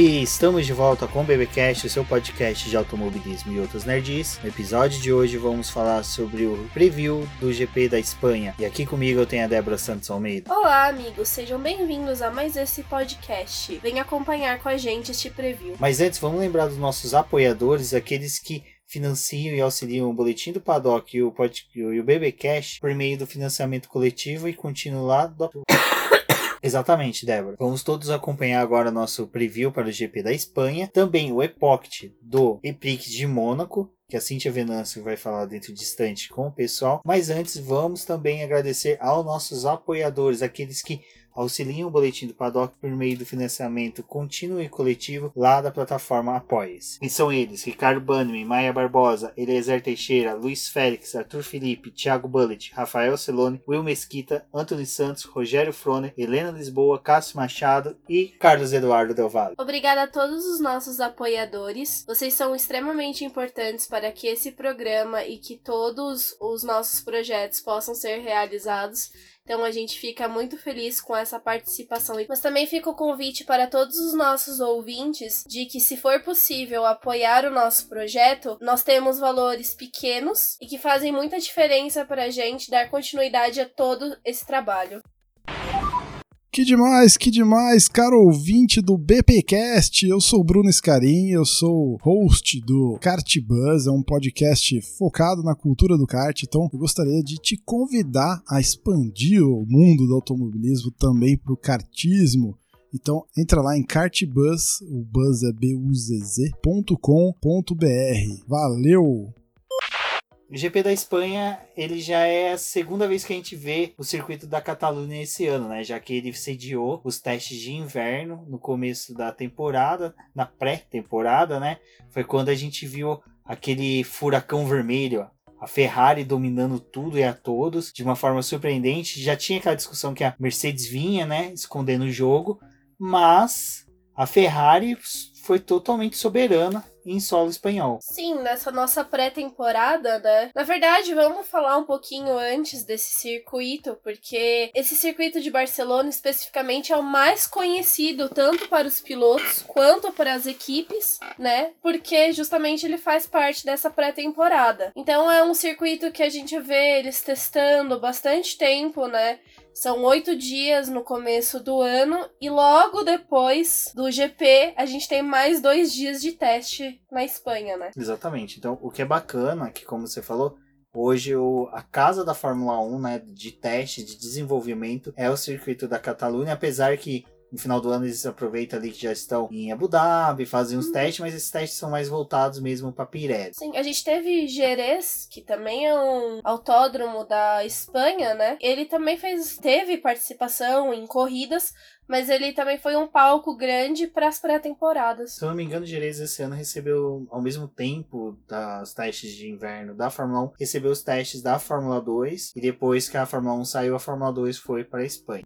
E estamos de volta com o BBcast, o seu podcast de automobilismo e outros nerds. No episódio de hoje vamos falar sobre o preview do GP da Espanha. E aqui comigo eu tenho a Débora Santos Almeida. Olá, amigos, sejam bem-vindos a mais esse podcast. Venha acompanhar com a gente este preview. Mas antes, vamos lembrar dos nossos apoiadores, aqueles que financiam e auxiliam o Boletim do Paddock e o, pod, e o BBcast por meio do financiamento coletivo e contínuo lá do Exatamente, Débora. Vamos todos acompanhar agora nosso preview para o GP da Espanha. Também o Epoch do Eprix de Mônaco, que a Cintia Venâncio vai falar dentro distante com o pessoal. Mas antes, vamos também agradecer aos nossos apoiadores, aqueles que auxiliam o Boletim do Paddock por meio do financiamento contínuo e coletivo lá da plataforma Apoies. E são eles, Ricardo Bannerman, Maia Barbosa, Eliezer Teixeira, Luiz Félix, Arthur Felipe, Thiago Bullet, Rafael Celone, Will Mesquita, Antônio Santos, Rogério Frone, Helena Lisboa, Cássio Machado e Carlos Eduardo Del Valle. Obrigada a todos os nossos apoiadores. Vocês são extremamente importantes para que esse programa e que todos os nossos projetos possam ser realizados. Então a gente fica muito feliz com essa participação. Mas também fica o convite para todos os nossos ouvintes de que, se for possível apoiar o nosso projeto, nós temos valores pequenos e que fazem muita diferença para a gente dar continuidade a todo esse trabalho. Que demais, que demais, caro ouvinte do BPcast. Eu sou Bruno Scarim, eu sou host do Kart Buzz, é um podcast focado na cultura do kart. Então, eu gostaria de te convidar a expandir o mundo do automobilismo também para o kartismo. Então, entra lá em kartbuzz, o buzz é buzz.com.br. Valeu! O GP da Espanha, ele já é a segunda vez que a gente vê o circuito da Catalunha esse ano, né? Já que ele sediou os testes de inverno no começo da temporada, na pré-temporada, né? Foi quando a gente viu aquele furacão vermelho, a Ferrari dominando tudo e a todos de uma forma surpreendente. Já tinha aquela discussão que a Mercedes vinha, né, escondendo o jogo, mas a Ferrari foi totalmente soberana em solo espanhol. Sim, nessa nossa pré-temporada, né? Na verdade, vamos falar um pouquinho antes desse circuito, porque esse circuito de Barcelona especificamente é o mais conhecido tanto para os pilotos quanto para as equipes, né? Porque justamente ele faz parte dessa pré-temporada. Então é um circuito que a gente vê eles testando bastante tempo, né? São oito dias no começo do ano e logo depois do GP a gente tem mais dois dias de teste na Espanha, né? Exatamente. Então, o que é bacana, que como você falou, Hoje o, a casa da Fórmula 1, né, de teste, de desenvolvimento, é o circuito da Catalunha, apesar que no final do ano eles aproveitam ali que já estão em Abu Dhabi, fazem uns uhum. testes, mas esses testes são mais voltados mesmo para Pires. Sim, a gente teve Jerez, que também é um autódromo da Espanha, né? Ele também fez, teve participação em corridas, mas ele também foi um palco grande para as pré-temporadas. Se eu não me engano, Jerez esse ano recebeu, ao mesmo tempo das testes de inverno da Fórmula 1, recebeu os testes da Fórmula 2 e depois que a Fórmula 1 saiu, a Fórmula 2 foi para a Espanha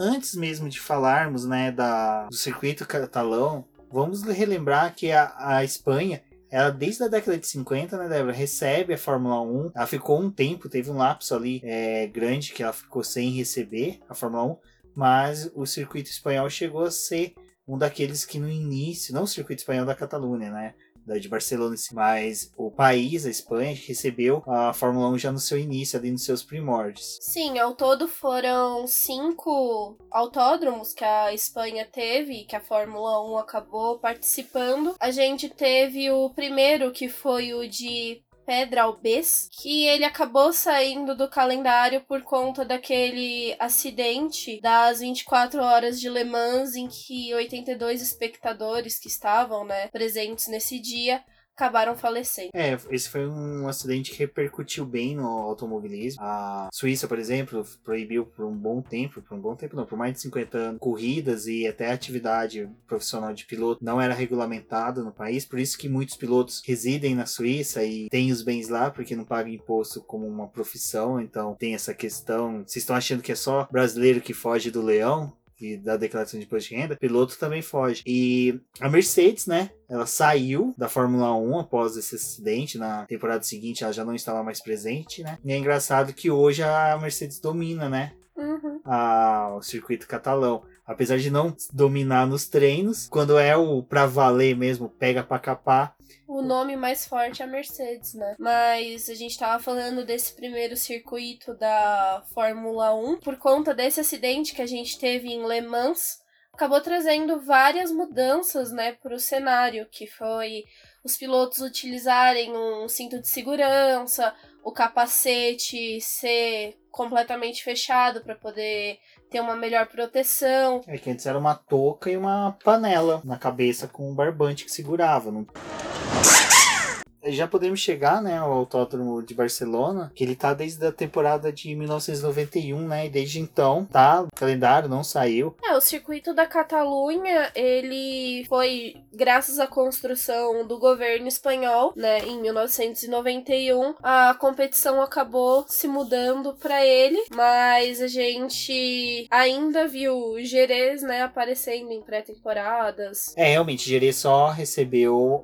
antes mesmo de falarmos né, da, do circuito catalão, vamos relembrar que a, a Espanha ela desde a década de 50, né, Débora, recebe a Fórmula 1. Ela ficou um tempo, teve um lapso ali é, grande que ela ficou sem receber a Fórmula 1, mas o circuito espanhol chegou a ser um daqueles que no início, não o circuito espanhol da Catalunha, né, de Barcelona, mas o país, a Espanha, recebeu a Fórmula 1 já no seu início, ali nos seus primórdios. Sim, ao todo foram cinco autódromos que a Espanha teve, que a Fórmula 1 acabou participando. A gente teve o primeiro, que foi o de Pedralbes, que ele acabou saindo do calendário por conta daquele acidente das 24 horas de Le Mans em que 82 espectadores que estavam, né, presentes nesse dia acabaram falecendo. É, esse foi um acidente que repercutiu bem no automobilismo. A Suíça, por exemplo, proibiu por um bom tempo, por um bom tempo não, por mais de 50 anos, corridas e até atividade profissional de piloto não era regulamentada no país, por isso que muitos pilotos residem na Suíça e têm os bens lá porque não pagam imposto como uma profissão, então tem essa questão. Vocês estão achando que é só brasileiro que foge do leão? E da declaração de imposto de renda, piloto também foge. E a Mercedes, né? Ela saiu da Fórmula 1 após esse acidente. Na temporada seguinte, ela já não estava mais presente, né? E é engraçado que hoje a Mercedes domina, né? Uhum. A, o circuito catalão. Apesar de não dominar nos treinos, quando é o pra valer mesmo, pega pra capar, o nome mais forte é a Mercedes, né? Mas a gente tava falando desse primeiro circuito da Fórmula 1 por conta desse acidente que a gente teve em Le Mans. Acabou trazendo várias mudanças, né, para o cenário, que foi os pilotos utilizarem um cinto de segurança, o capacete ser completamente fechado para poder ter uma melhor proteção. É que antes era uma touca e uma panela na cabeça com um barbante que segurava. Não já podemos chegar, né, ao Autódromo de Barcelona, que ele tá desde a temporada de 1991, né, e desde então, tá, o calendário não saiu. É, o circuito da Catalunha, ele foi graças à construção do governo espanhol, né, em 1991, a competição acabou se mudando para ele, mas a gente ainda viu Jerez, né, aparecendo em pré-temporadas. É, realmente, Jerez só recebeu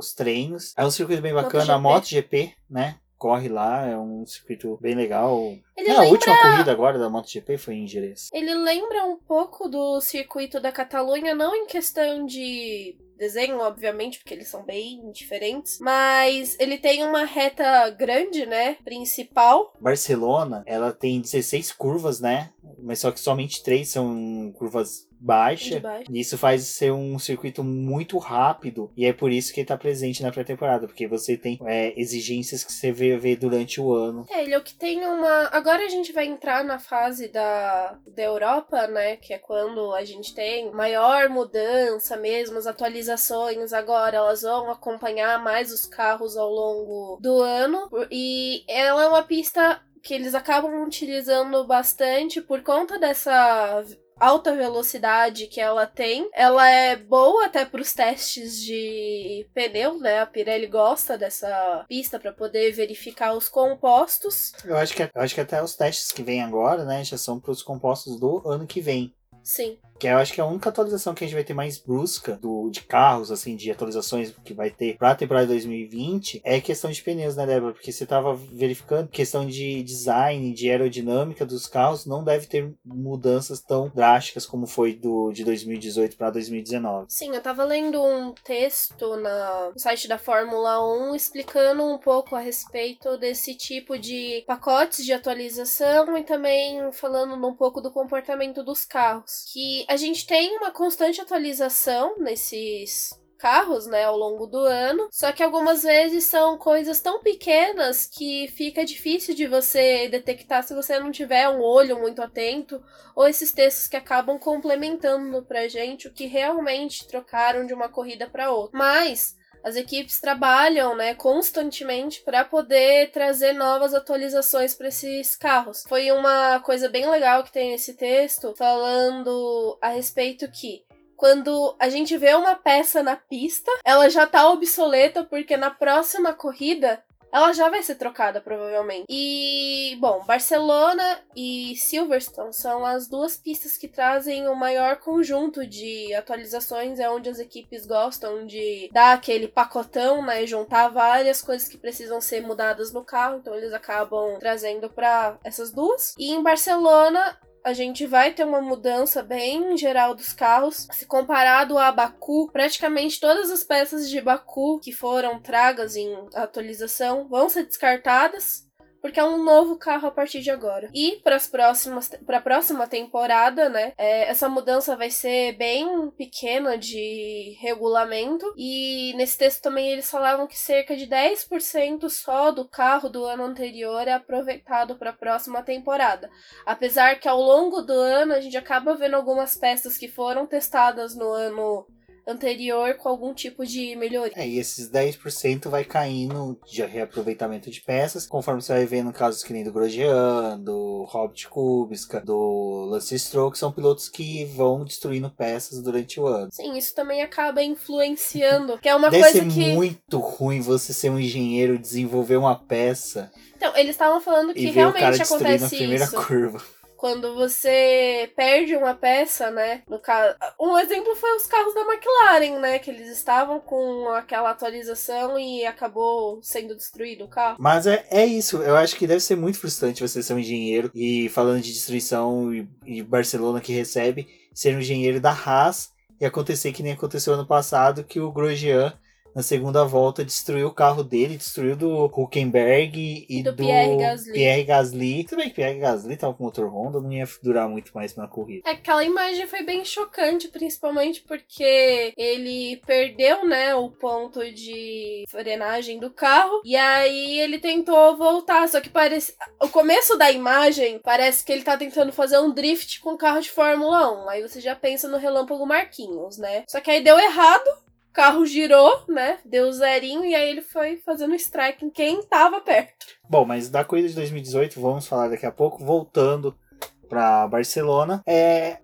os treinos é um circuito bem bacana, a MotoGP, né? Corre lá, é um circuito bem legal. Ele é, lembra... A última corrida agora da MotoGP foi em Jerez. Ele lembra um pouco do circuito da Catalunha, não em questão de desenho, obviamente, porque eles são bem diferentes. Mas ele tem uma reta grande, né? Principal. Barcelona, ela tem 16 curvas, né? Mas só que somente três são curvas baixa. E isso faz ser um circuito muito rápido. E é por isso que ele tá presente na pré-temporada. Porque você tem é, exigências que você vê, vê durante o ano. É, ele é o que tem uma. Agora a gente vai entrar na fase da, da Europa, né? Que é quando a gente tem maior mudança mesmo, as atualizações agora elas vão acompanhar mais os carros ao longo do ano. E ela é uma pista que eles acabam utilizando bastante por conta dessa alta velocidade que ela tem. Ela é boa até para os testes de pneu, né? A Pirelli gosta dessa pista para poder verificar os compostos. Eu acho que eu acho que até os testes que vêm agora, né, já são para os compostos do ano que vem. Sim. Que eu acho que é a única atualização que a gente vai ter mais brusca do, de carros, assim, de atualizações que vai ter pra temporada de 2020 é questão de pneus, né, Débora? Porque você tava verificando questão de design, de aerodinâmica dos carros, não deve ter mudanças tão drásticas como foi do, de 2018 para 2019. Sim, eu tava lendo um texto na, no site da Fórmula 1 explicando um pouco a respeito desse tipo de pacotes de atualização e também falando um pouco do comportamento dos carros. Que a gente tem uma constante atualização nesses carros, né, ao longo do ano. Só que algumas vezes são coisas tão pequenas que fica difícil de você detectar se você não tiver um olho muito atento, ou esses textos que acabam complementando pra gente o que realmente trocaram de uma corrida para outra. Mas as equipes trabalham, né, constantemente para poder trazer novas atualizações para esses carros. Foi uma coisa bem legal que tem nesse texto falando a respeito que quando a gente vê uma peça na pista, ela já tá obsoleta porque na próxima corrida ela já vai ser trocada, provavelmente. E, bom, Barcelona e Silverstone são as duas pistas que trazem o maior conjunto de atualizações, é onde as equipes gostam de dar aquele pacotão, né? Juntar várias coisas que precisam ser mudadas no carro, então eles acabam trazendo para essas duas. E em Barcelona, a gente vai ter uma mudança bem geral dos carros. Se comparado a Baku, praticamente todas as peças de Baku que foram tragas em atualização vão ser descartadas porque é um novo carro a partir de agora. E para as próximas, para a próxima temporada, né? É, essa mudança vai ser bem pequena de regulamento e nesse texto também eles falavam que cerca de 10% só do carro do ano anterior é aproveitado para a próxima temporada. Apesar que ao longo do ano a gente acaba vendo algumas peças que foram testadas no ano anterior com algum tipo de melhoria. É, e esses 10% vai caindo de reaproveitamento de peças, conforme você vai vendo casos que nem do Grosjean, do Robert Kubica, do Lance Stroll, que são pilotos que vão destruindo peças durante o ano. Sim, isso também acaba influenciando, que é uma Deve coisa ser que... muito ruim você ser um engenheiro desenvolver uma peça Então, eles estavam falando que e realmente destruindo a acontece primeira isso. curva. Quando você perde uma peça, né? No caso, um exemplo foi os carros da McLaren, né? Que eles estavam com aquela atualização e acabou sendo destruído o carro. Mas é, é isso, eu acho que deve ser muito frustrante você ser um engenheiro e falando de destruição e, e Barcelona que recebe, ser um engenheiro da Haas e acontecer que nem aconteceu ano passado, que o Grosjean na segunda volta destruiu o carro dele, destruiu do Huckenberg e Do do, Pierre Gasly. Pierre Gasly. Tudo bem que Pierre Gasly tava com motor Honda, não ia durar muito mais na corrida. Aquela imagem foi bem chocante, principalmente porque ele perdeu, né, o ponto de frenagem do carro e aí ele tentou voltar, só que parece o começo da imagem parece que ele tá tentando fazer um drift com o carro de Fórmula 1. Aí você já pensa no relâmpago Marquinhos, né? Só que aí deu errado. Carro girou, né? Deu zerinho e aí ele foi fazendo strike em quem tava perto. Bom, mas da corrida de 2018, vamos falar daqui a pouco, voltando para Barcelona. É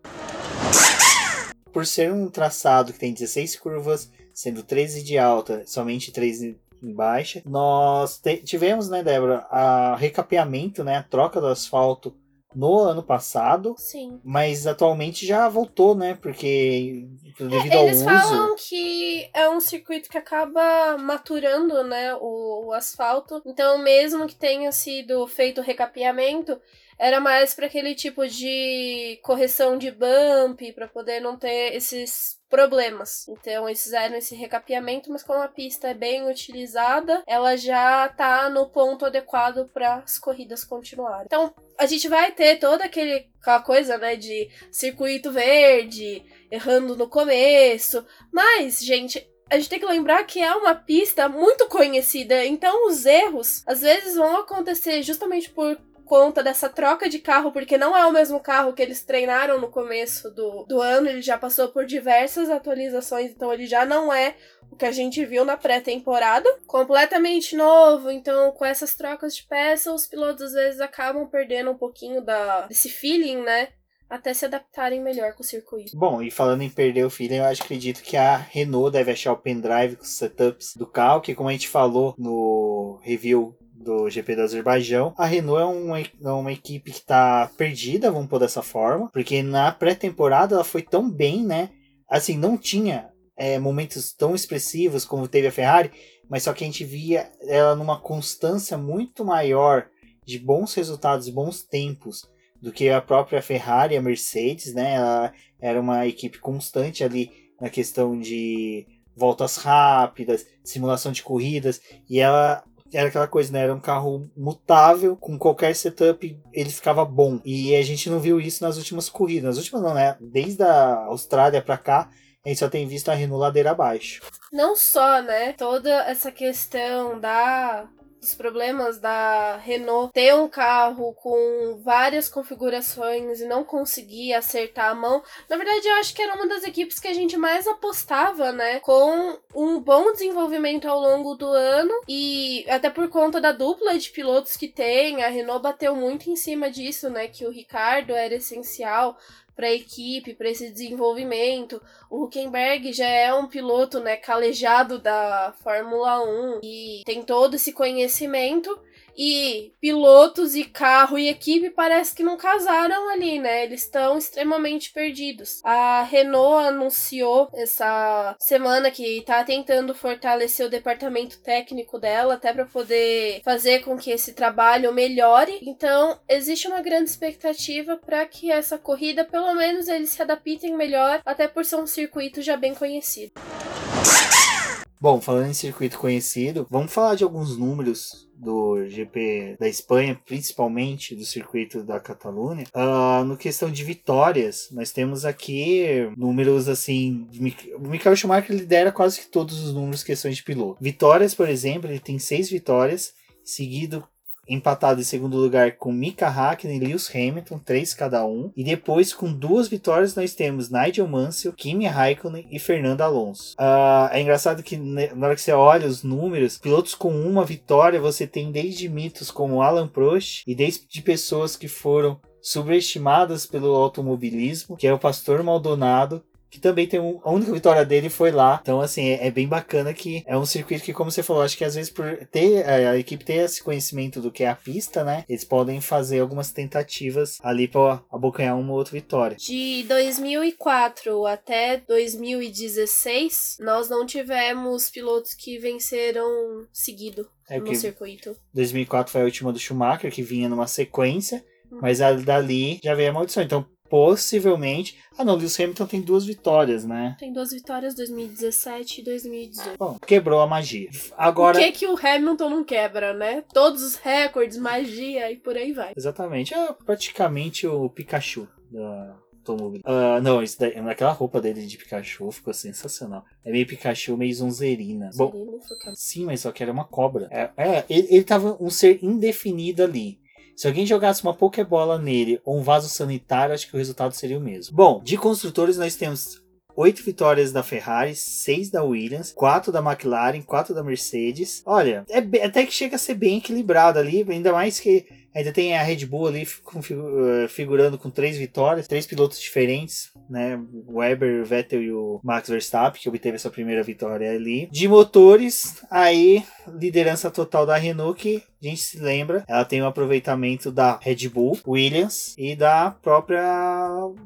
por ser um traçado que tem 16 curvas, sendo 13 de alta, somente 3 em baixa, nós tivemos, né, Débora, a recapeamento, né, a troca do asfalto no ano passado, Sim. mas atualmente já voltou, né, porque devido ao Eles uso... falam que é um circuito que acaba maturando, né, o, o asfalto. Então, mesmo que tenha sido feito o recapeamento, era mais para aquele tipo de correção de bump, para poder não ter esses problemas. Então, eles fizeram esse recapeamento, mas como a pista é bem utilizada, ela já tá no ponto adequado para as corridas continuarem. Então, a gente vai ter toda aquele, aquela coisa, né, de circuito verde, errando no começo. Mas, gente, a gente tem que lembrar que é uma pista muito conhecida, então os erros às vezes vão acontecer justamente por conta dessa troca de carro, porque não é o mesmo carro que eles treinaram no começo do, do ano, ele já passou por diversas atualizações, então ele já não é o que a gente viu na pré-temporada. Completamente novo, então com essas trocas de peças, os pilotos às vezes acabam perdendo um pouquinho da, desse feeling, né? Até se adaptarem melhor com o circuito. Bom, e falando em perder o feeling, eu acredito que a Renault deve achar o pendrive com os setups do carro, que como a gente falou no review do GP do Azerbaijão, a Renault é uma, é uma equipe que tá perdida, vamos pôr dessa forma, porque na pré-temporada ela foi tão bem, né? Assim, não tinha é, momentos tão expressivos como teve a Ferrari, mas só que a gente via ela numa constância muito maior de bons resultados, bons tempos do que a própria Ferrari a Mercedes, né? Ela era uma equipe constante ali na questão de voltas rápidas, simulação de corridas, e ela era aquela coisa, né? Era um carro mutável, com qualquer setup ele ficava bom. E a gente não viu isso nas últimas corridas. Nas últimas não, né? Desde a Austrália para cá, a gente só tem visto a Renault ladeira abaixo. Não só, né? Toda essa questão da dos problemas da Renault ter um carro com várias configurações e não conseguir acertar a mão. Na verdade, eu acho que era uma das equipes que a gente mais apostava, né? Com um bom desenvolvimento ao longo do ano e até por conta da dupla de pilotos que tem, a Renault bateu muito em cima disso, né? Que o Ricardo era essencial para a equipe, para esse desenvolvimento. O Huckenberg já é um piloto, né, calejado da Fórmula 1 e tem todo esse conhecimento. E pilotos e carro e equipe parece que não casaram ali, né? Eles estão extremamente perdidos. A Renault anunciou essa semana que tá tentando fortalecer o departamento técnico dela, até para poder fazer com que esse trabalho melhore. Então, existe uma grande expectativa para que essa corrida, pelo menos, eles se adaptem melhor, até por ser um circuito já bem conhecido. Bom, falando em circuito conhecido, vamos falar de alguns números do GP da Espanha, principalmente do circuito da Catalunha. Uh, no questão de vitórias, nós temos aqui números assim. O Michael Schumacher lidera quase que todos os números questões de piloto. Vitórias, por exemplo, ele tem seis vitórias, seguido empatado em segundo lugar com Mika Hakkinen e Lewis Hamilton, três cada um. E depois, com duas vitórias, nós temos Nigel Mansell, Kimi Raikkonen e Fernando Alonso. Uh, é engraçado que na hora que você olha os números, pilotos com uma vitória, você tem desde mitos como Alan Prost e desde pessoas que foram subestimadas pelo automobilismo, que é o Pastor Maldonado, que também tem um, a única vitória dele foi lá. Então, assim, é, é, bem bacana que é um circuito que, como você falou, acho que às vezes por ter a, a equipe ter esse conhecimento do que é a pista, né? Eles podem fazer algumas tentativas ali para abocanhar uma ou outra vitória. De 2004 até 2016, nós não tivemos pilotos que venceram seguido é no circuito. 2004 foi a última do Schumacher, que vinha numa sequência. Mas a, dali já veio a maldição. Então, possivelmente. Ah, não, Lewis Hamilton tem duas vitórias, né? Tem duas vitórias, 2017 e 2018. Bom, quebrou a magia. Agora. O que que o Hamilton não quebra, né? Todos os recordes, magia e por aí vai. Exatamente. É praticamente o Pikachu da. Uh, não, isso daí, naquela roupa dele de Pikachu ficou sensacional. É meio Pikachu, meio Zonzerina. Bom, sim, mas só que era uma cobra. É, é ele, ele tava um ser indefinido ali. Se alguém jogasse uma Pokébola nele ou um vaso sanitário, acho que o resultado seria o mesmo. Bom, de construtores nós temos oito vitórias da Ferrari, seis da Williams, quatro da McLaren, quatro da Mercedes. Olha, é até que chega a ser bem equilibrado ali, ainda mais que ainda tem a Red Bull ali eh, figurando com três vitórias, três pilotos diferentes, né? O Weber, o Vettel e o Max Verstappen, que obteve sua primeira vitória ali. De motores, aí liderança total da Renault, que a gente se lembra, ela tem um aproveitamento da Red Bull, Williams e da própria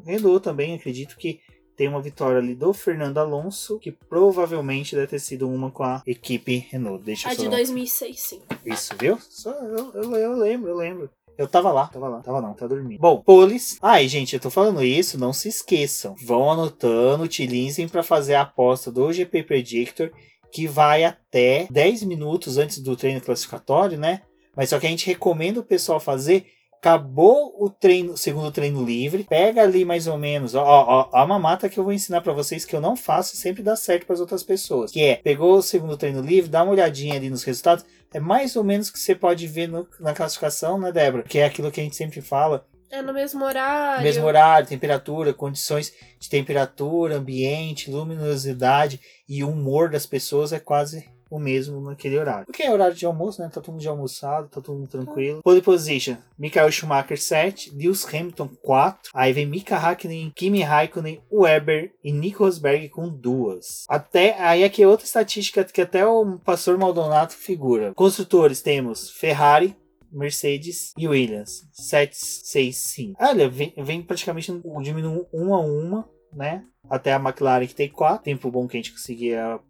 Renault também, acredito que tem uma vitória ali do Fernando Alonso, que provavelmente deve ter sido uma com a equipe Renault. Deixa a de 2006, sim. Isso, viu? Só eu, eu, eu lembro, eu lembro. Eu tava lá, tava lá, tava não, tá dormindo. Bom, polis. Ai, gente, eu tô falando isso, não se esqueçam. Vão anotando, utilizem para fazer a aposta do GP Predictor, que vai até 10 minutos antes do treino classificatório, né? Mas só que a gente recomenda o pessoal fazer acabou o treino, segundo treino livre, pega ali mais ou menos, ó, ó, ó uma mata que eu vou ensinar para vocês que eu não faço e sempre dá certo para as outras pessoas, que é, pegou o segundo treino livre, dá uma olhadinha ali nos resultados, é mais ou menos o que você pode ver no, na classificação, né, Débora? Que é aquilo que a gente sempre fala, é no mesmo horário. Mesmo horário, temperatura, condições de temperatura, ambiente, luminosidade e humor das pessoas é quase o mesmo naquele horário. Porque é horário de almoço, né? Tá todo mundo já almoçado, tá todo mundo tranquilo. Pole position, Michael Schumacher 7, Lewis Hamilton 4, aí vem Mika Hakkinen, Kimi Raikkonen, Weber e Nico Rosberg com duas. Até aí aqui é outra estatística que até o pastor Maldonado figura. Construtores temos Ferrari, Mercedes e Williams. 7, 6, 5. Olha, vem, vem praticamente diminuindo uma a uma, né? Até a McLaren que tem 4. Tempo bom que a gente conseguia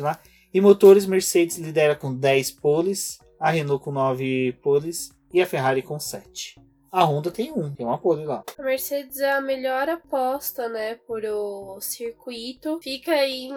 lá. E motores, Mercedes lidera com 10 poles, a Renault com 9 poles e a Ferrari com 7. A Honda tem um, tem uma pole lá. A Mercedes é a melhor aposta, né, por o circuito. Fica aí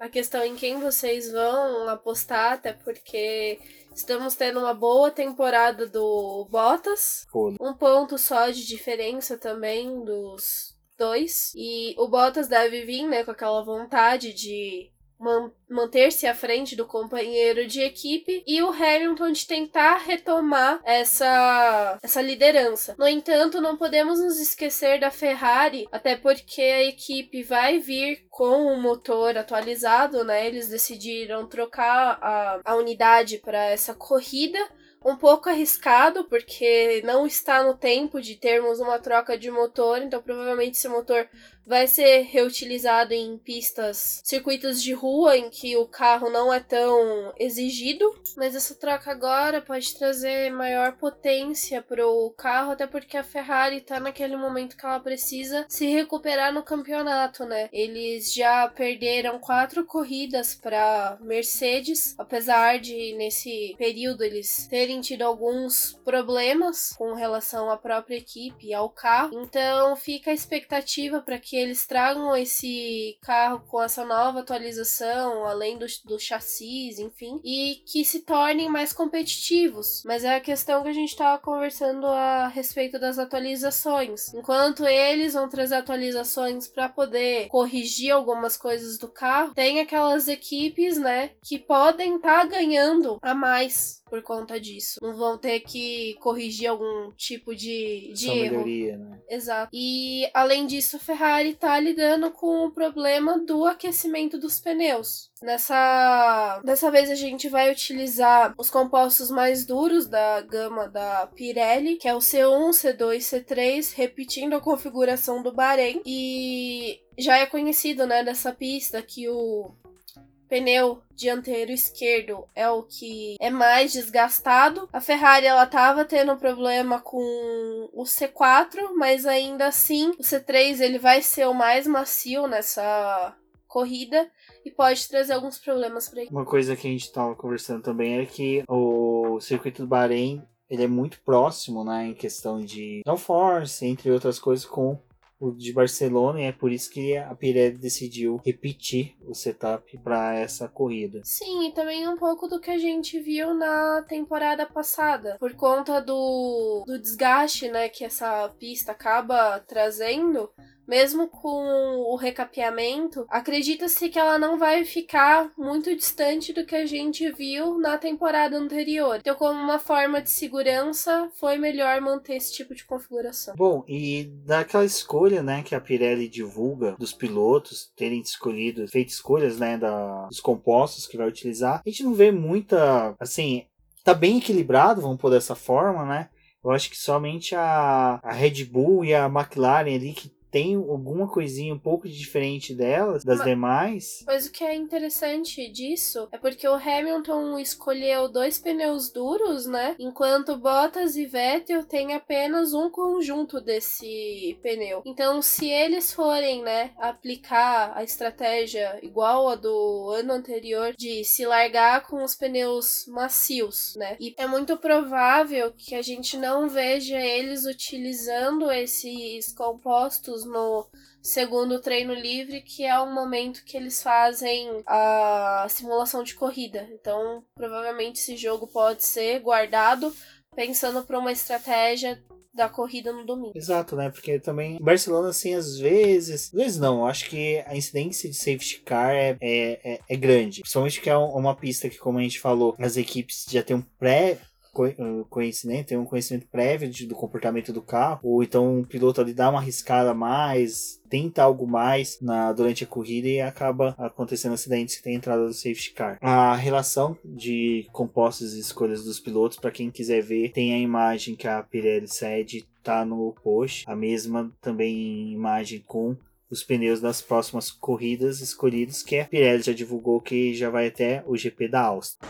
a questão em quem vocês vão apostar, até porque estamos tendo uma boa temporada do Bottas. Pole. Um ponto só de diferença também dos dois. E o Bottas deve vir, né, com aquela vontade de man manter-se à frente do companheiro de equipe e o Hamilton de tentar retomar essa, essa liderança. No entanto, não podemos nos esquecer da Ferrari, até porque a equipe vai vir com o motor atualizado, né? Eles decidiram trocar a, a unidade para essa corrida um pouco arriscado, porque não está no tempo de termos uma troca de motor, então provavelmente esse motor vai ser reutilizado em pistas, circuitos de rua em que o carro não é tão exigido, mas essa troca agora pode trazer maior potência para o carro, até porque a Ferrari está naquele momento que ela precisa se recuperar no campeonato, né? Eles já perderam quatro corridas para Mercedes, apesar de nesse período eles terem tido alguns problemas com relação à própria equipe e ao carro. Então fica a expectativa para que eles tragam esse carro com essa nova atualização, além do, do chassis, enfim, e que se tornem mais competitivos. Mas é a questão que a gente estava conversando a respeito das atualizações. Enquanto eles vão trazer atualizações para poder corrigir algumas coisas do carro, tem aquelas equipes, né, que podem estar tá ganhando a mais por conta disso. Não vão ter que corrigir algum tipo de, de Só erro. Melhoria, né? Exato. E além disso, a Ferrari tá lidando com o problema do aquecimento dos pneus. Nessa dessa vez a gente vai utilizar os compostos mais duros da gama da Pirelli, que é o C1, C2, C3, repetindo a configuração do Bahrein. E já é conhecido, né, dessa pista que o pneu dianteiro esquerdo é o que é mais desgastado. A Ferrari ela tava tendo problema com o C4, mas ainda assim o C3 ele vai ser o mais macio nessa corrida e pode trazer alguns problemas para Uma coisa que a gente estava conversando também é que o circuito do Bahrein ele é muito próximo, né, em questão de downforce, entre outras coisas, com o de Barcelona e é por isso que a Pirelli decidiu repetir o setup para essa corrida. Sim, e também um pouco do que a gente viu na temporada passada, por conta do, do desgaste, né, que essa pista acaba trazendo mesmo com o recapeamento, acredita-se que ela não vai ficar muito distante do que a gente viu na temporada anterior. Então, como uma forma de segurança, foi melhor manter esse tipo de configuração. Bom, e daquela escolha, né, que a Pirelli divulga dos pilotos terem escolhido, feito escolhas, né, da, dos compostos que vai utilizar, a gente não vê muita, assim, tá bem equilibrado, vamos pôr dessa forma, né? Eu acho que somente a, a Red Bull e a McLaren ali que tem alguma coisinha um pouco diferente delas, das Mas- demais. Mas o que é interessante disso é porque o Hamilton escolheu dois pneus duros, né? Enquanto Bottas e Vettel têm apenas um conjunto desse pneu. Então, se eles forem, né, aplicar a estratégia igual a do ano anterior de se largar com os pneus macios, né? E é muito provável que a gente não veja eles utilizando esses compostos no segundo treino livre, que é o momento que eles fazem a simulação de corrida. Então, provavelmente esse jogo pode ser guardado pensando para uma estratégia da corrida no domingo. Exato, né? Porque também Barcelona, assim, às vezes. Às vezes não, acho que a incidência de safety car é, é, é, é grande. Principalmente que é um- uma pista que, como a gente falou, as equipes já têm um pré. Co- Conhecimento, tem um conhecimento prévio de- do comportamento do carro, ou então o piloto ali dá uma arriscada mais, tenta algo mais na, durante a corrida e acaba acontecendo acidentes que tem entrada do safety car. A relação de compostos e escolhas dos pilotos, para quem quiser ver, tem a imagem que a Pirelli cede, tá no post. A mesma também imagem com os pneus das próximas corridas escolhidos, que a Pirelli já divulgou que já vai até o GP da Áustria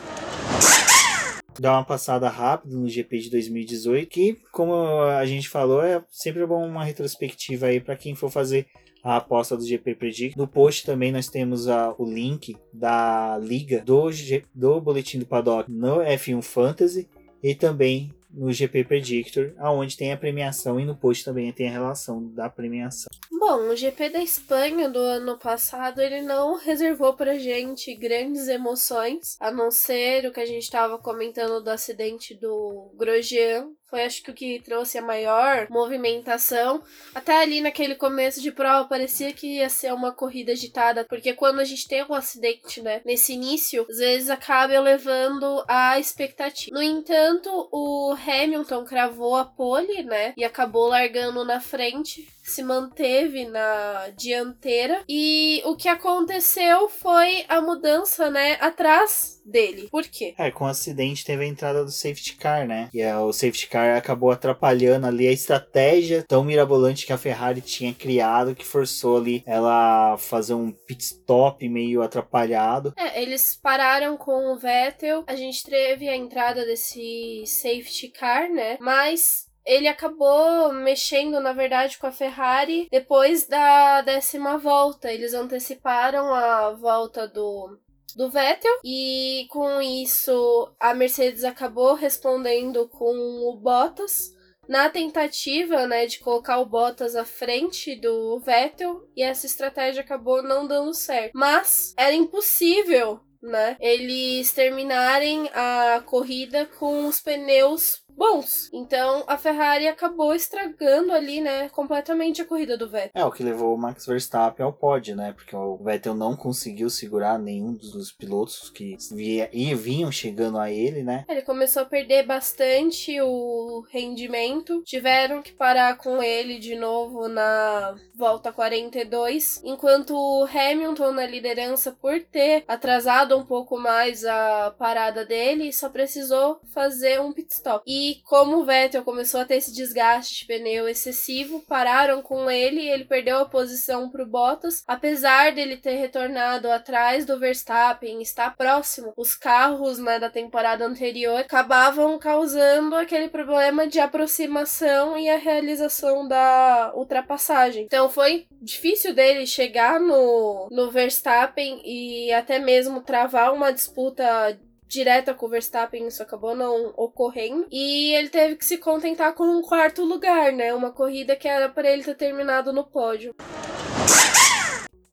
dar uma passada rápida no GP de 2018, que, como a gente falou, é sempre bom uma retrospectiva aí para quem for fazer a aposta do GP Predict. No post também nós temos a, o link da liga do, do Boletim do Paddock no F1 Fantasy e também no GP Predictor, aonde tem a premiação e no post também tem a relação da premiação. Bom, o GP da Espanha do ano passado ele não reservou pra gente grandes emoções, a não ser o que a gente estava comentando do acidente do Grosjean. Foi acho que o que trouxe a maior movimentação. Até ali naquele começo de prova parecia que ia ser uma corrida agitada, porque quando a gente tem um acidente, né, nesse início, às vezes acaba elevando a expectativa. No entanto, o Hamilton cravou a pole, né, e acabou largando na frente, se manteve na dianteira e o que aconteceu foi a mudança, né, atrás dele. Por quê? É, com o acidente teve a entrada do safety car, né? E o safety car acabou atrapalhando ali a estratégia tão mirabolante que a Ferrari tinha criado, que forçou ali ela a fazer um pit stop meio atrapalhado. É, eles pararam com o Vettel, a gente teve a entrada desse safety car, né? Mas ele acabou mexendo, na verdade, com a Ferrari depois da décima volta. Eles anteciparam a volta do. Do Vettel, e com isso a Mercedes acabou respondendo com o Bottas na tentativa, né, de colocar o Bottas à frente do Vettel e essa estratégia acabou não dando certo. Mas era impossível, né, eles terminarem a corrida com os pneus bons. Então a Ferrari acabou estragando ali, né, completamente a corrida do Vettel. É, o que levou o Max Verstappen ao pódio, né? Porque o Vettel não conseguiu segurar nenhum dos pilotos que via, e vinham chegando a ele, né? Ele começou a perder bastante o rendimento. Tiveram que parar com ele de novo na volta 42. Enquanto o Hamilton na liderança, por ter atrasado um pouco mais a parada dele, só precisou fazer um pit stop. E como o Vettel começou a ter esse desgaste de pneu excessivo, pararam com ele e ele perdeu a posição para o Bottas. Apesar dele ter retornado atrás do Verstappen, estar próximo, os carros né, da temporada anterior acabavam causando aquele problema de aproximação e a realização da ultrapassagem. Então foi difícil dele chegar no, no Verstappen e até mesmo travar uma disputa direta com o Verstappen, isso acabou não ocorrendo. E ele teve que se contentar com um quarto lugar, né? Uma corrida que era para ele ter terminado no pódio.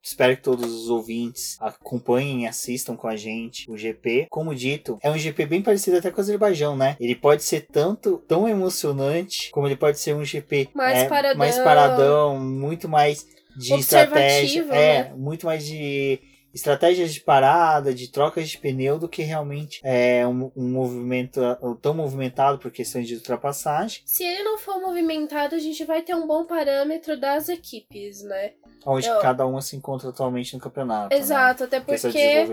Espero que todos os ouvintes acompanhem e assistam com a gente o GP. Como dito, é um GP bem parecido até com o Azerbaijão, né? Ele pode ser tanto tão emocionante, como ele pode ser um GP mais, é, paradão. mais paradão, muito mais de estratégia. Né? É, muito mais de estratégias de parada, de trocas de pneu, do que realmente é um, um movimento tão movimentado por questões de ultrapassagem. Se ele não for movimentado, a gente vai ter um bom parâmetro das equipes, né? Onde Eu... cada uma se encontra atualmente no campeonato. Exato, né? até porque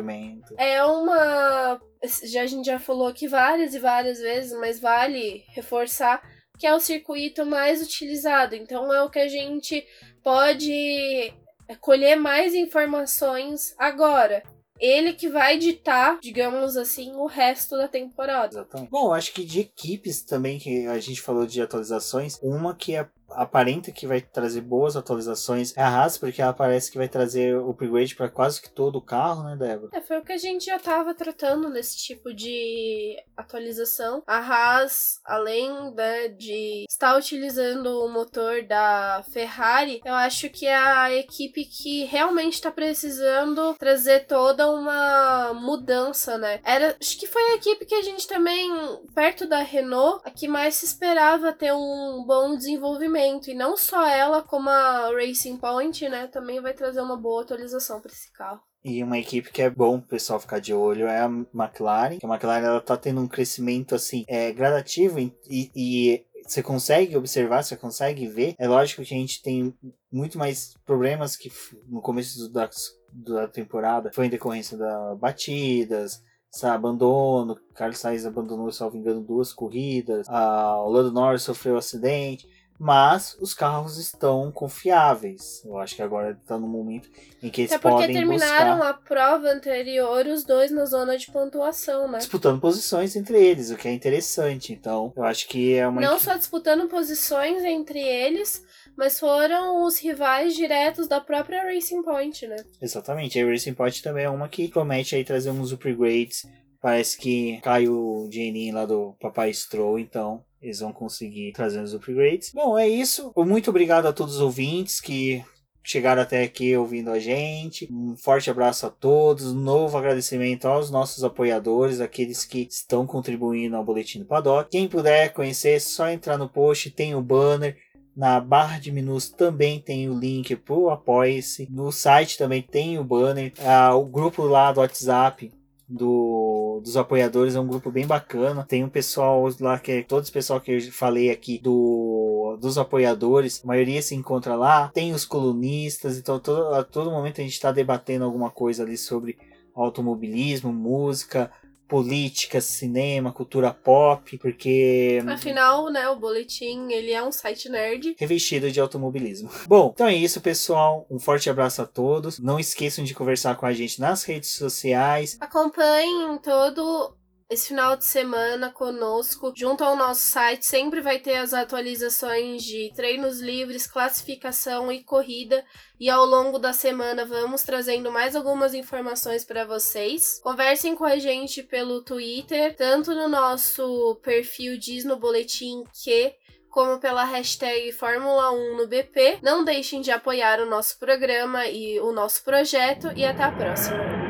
é uma. Já, a gente já falou aqui várias e várias vezes, mas vale reforçar que é o circuito mais utilizado. Então é o que a gente pode colher mais informações agora ele que vai ditar, digamos assim, o resto da temporada. Bom, acho que de equipes também, que a gente falou de atualizações, uma que é aparenta que vai trazer boas atualizações é a Haas, porque ela parece que vai trazer o upgrade para quase que todo o carro, né, Débora? É, foi o que a gente já estava tratando nesse tipo de atualização. A Haas, além né, de estar utilizando o motor da Ferrari, eu acho que é a equipe que realmente está precisando trazer toda uma mudança, né? Era, acho que foi a equipe que a gente também, perto da Renault, a que mais se esperava ter um bom desenvolvimento e não só ela, como a Racing Point, né, também vai trazer uma boa atualização para esse carro. E uma equipe que é bom o pessoal ficar de olho é a McLaren. Que a McLaren ela tá tendo um crescimento assim é, gradativo e, e você consegue observar, você consegue ver. É lógico que a gente tem muito mais problemas que no começo da, da temporada foi em decorrência das batidas, abandono. Carlos Sainz abandonou, salvo engano, duas corridas. Ah, o Lando Norris sofreu um acidente mas os carros estão confiáveis. Eu acho que agora está no momento em que eles é porque podem terminaram buscar... a prova anterior os dois na zona de pontuação, né? Disputando posições entre eles, o que é interessante. Então, eu acho que é uma não só disputando posições entre eles, mas foram os rivais diretos da própria Racing Point, né? Exatamente. A Racing Point também é uma que promete aí trazer uns upgrades. Parece que caiu o dinheirinho lá do Papai Stroll, então eles vão conseguir trazer os upgrades. Bom, é isso. Muito obrigado a todos os ouvintes que chegaram até aqui ouvindo a gente. Um forte abraço a todos. Um novo agradecimento aos nossos apoiadores, aqueles que estão contribuindo ao Boletim do Paddock. Quem puder conhecer, é só entrar no post, tem o banner. Na barra de menus também tem o link para o Apoie-se. No site também tem o banner. Ah, o grupo lá do WhatsApp do, dos apoiadores é um grupo bem bacana. Tem um pessoal lá que é todos os pessoal que eu falei aqui do dos apoiadores, a maioria se encontra lá. Tem os colunistas, então todo, a todo momento a gente está debatendo alguma coisa ali sobre automobilismo, música, política, cinema, cultura pop, porque afinal, né, o boletim, ele é um site nerd revestido de automobilismo. Bom, então é isso, pessoal. Um forte abraço a todos. Não esqueçam de conversar com a gente nas redes sociais. Acompanhem todo esse final de semana conosco, junto ao nosso site, sempre vai ter as atualizações de treinos livres, classificação e corrida. E ao longo da semana vamos trazendo mais algumas informações para vocês. Conversem com a gente pelo Twitter, tanto no nosso perfil Diz no Boletim que como pela hashtag Fórmula 1 no BP. Não deixem de apoiar o nosso programa e o nosso projeto e até a próxima.